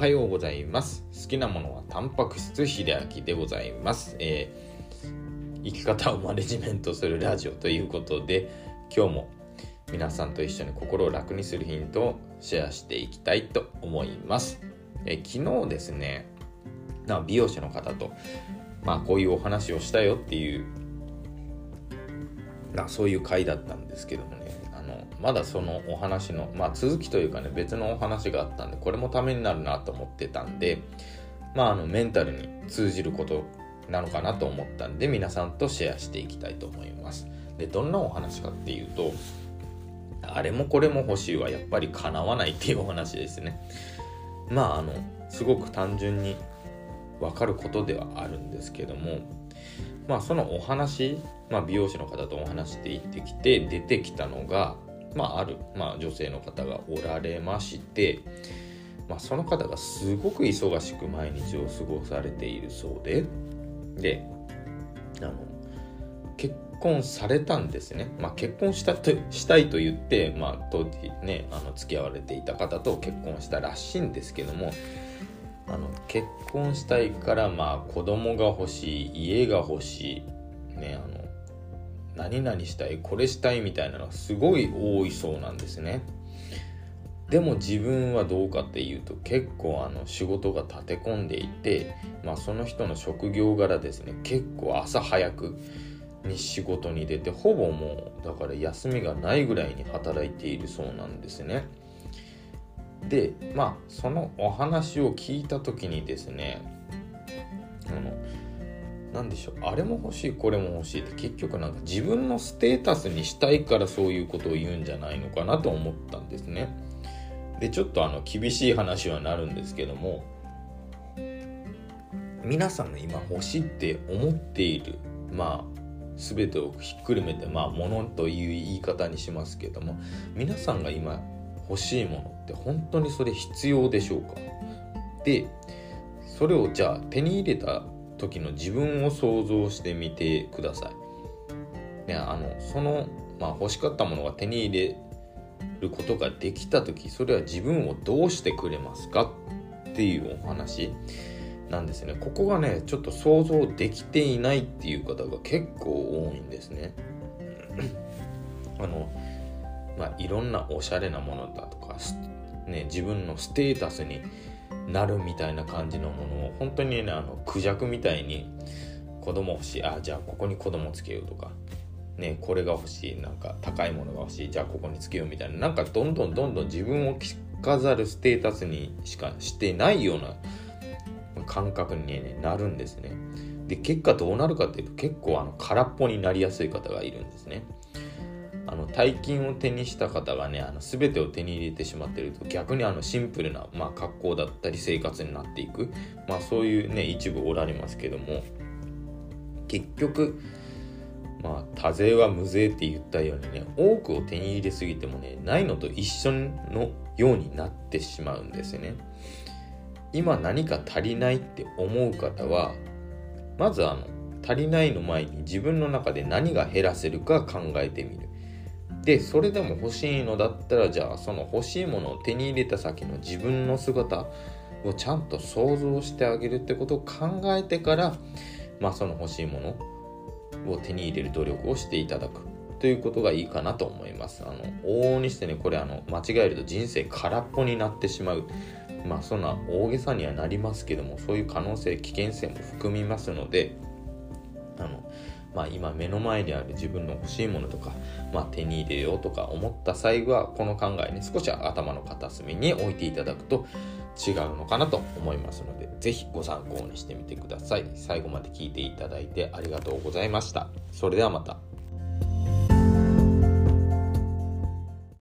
はようございます。好きなものはタンパク質秀明でございます、えー生き方をマネジメントするラジオということで今日も皆さんと一緒に心を楽にするヒントをシェアしていきたいと思います、えー昨日ですねな美容師の方とまあこういうお話をしたよっていうなそういう回だったんですけどもね。まだそのお話の、まあ、続きというかね別のお話があったんでこれもためになるなと思ってたんでまああのメンタルに通じることなのかなと思ったんで皆さんとシェアしていきたいと思います。でどんなお話かっていうとあれもこれも欲しいはやっぱり叶わないっていうお話ですね。まああのすごく単純に分かることではあるんですけどもまあそのお話、まあ、美容師の方とお話して行ってきて出てきたのが、まあ、ある、まあ、女性の方がおられまして、まあ、その方がすごく忙しく毎日を過ごされているそうでであの結婚されたんですね、まあ、結婚したとしたいと言って、まあ、当時ねあの付き合われていた方と結婚したらしいんですけどもあの結婚したいからまあ子供が欲しい家が欲しいねあの何々したいこれしたいみたいなのがすごい多いそうなんですね。でも自分はどうかっていうと結構あの仕事が立て込んでいて、まあ、その人の職業柄ですね。結構朝早くに仕事に出てほぼもうだから休みがないぐらいに働いているそうなんですね。でまあそのお話を聞いた時にですね何でしょうあれも欲しいこれも欲しいって結局なんか自分のステータスにしたいからそういうことを言うんじゃないのかなと思ったんですね。でちょっとあの厳しい話はなるんですけども皆さんが今欲しいって思っているまあ全てをひっくるめてまあ物という言い方にしますけども皆さんが今欲しいものって本当にそれ必要でしょうか？でそれをじゃあ手に入れた時の自分を想像してみてください。ね、あのその、まあ、欲しかったものが手に入れることができた時それは自分をどうしてくれますかっていうお話なんですね。ここがねちょっと想像できていないっていう方が結構多いんですね。あのまあ、いろんなおしゃれなものだとか、ね、自分のステータスになるみたいな感じのものを本当にねあのクジャクみたいに子供欲しいあじゃあここに子供つけようとか、ね、これが欲しいなんか高いものが欲しいじゃあここにつけようみたいななんかどんどんどんどん自分を着飾るステータスにしかしてないような感覚に、ね、なるんですね。で結果どうなるかっていうと結構あの空っぽになりやすい方がいるんですね。の大金を手にした方がねあの全てを手に入れてしまってると逆にあのシンプルな、まあ、格好だったり生活になっていく、まあ、そういうね一部おられますけども。結局まあ多勢は無勢って言ったようにね多くを手に入れすぎてもねないのと一緒のようになってしまうんですね。今何か足りないって思う方はまずあの足りないの前に自分の中で何が減らせるか考えてみる。でそれでも欲しいのだったらじゃあその欲しいものを手に入れた先の自分の姿をちゃんと想像してあげるってことを考えてからまあその欲しいものを手に入れる努力をしていただくということがいいかなと思います。あの往々にしてねこれあの間違えると人生空っぽになってしまう。まあそんな大げさにはなりますけどもそういう可能性危険性も含みますのであのまあ、今目の前にある自分の欲しいものとか、まあ、手に入れようとか思った際はこの考えね少し頭の片隅に置いていただくと違うのかなと思いますので是非ご参考にしてみてください。最後まで聞いていただいてありがとうございました。それではまた。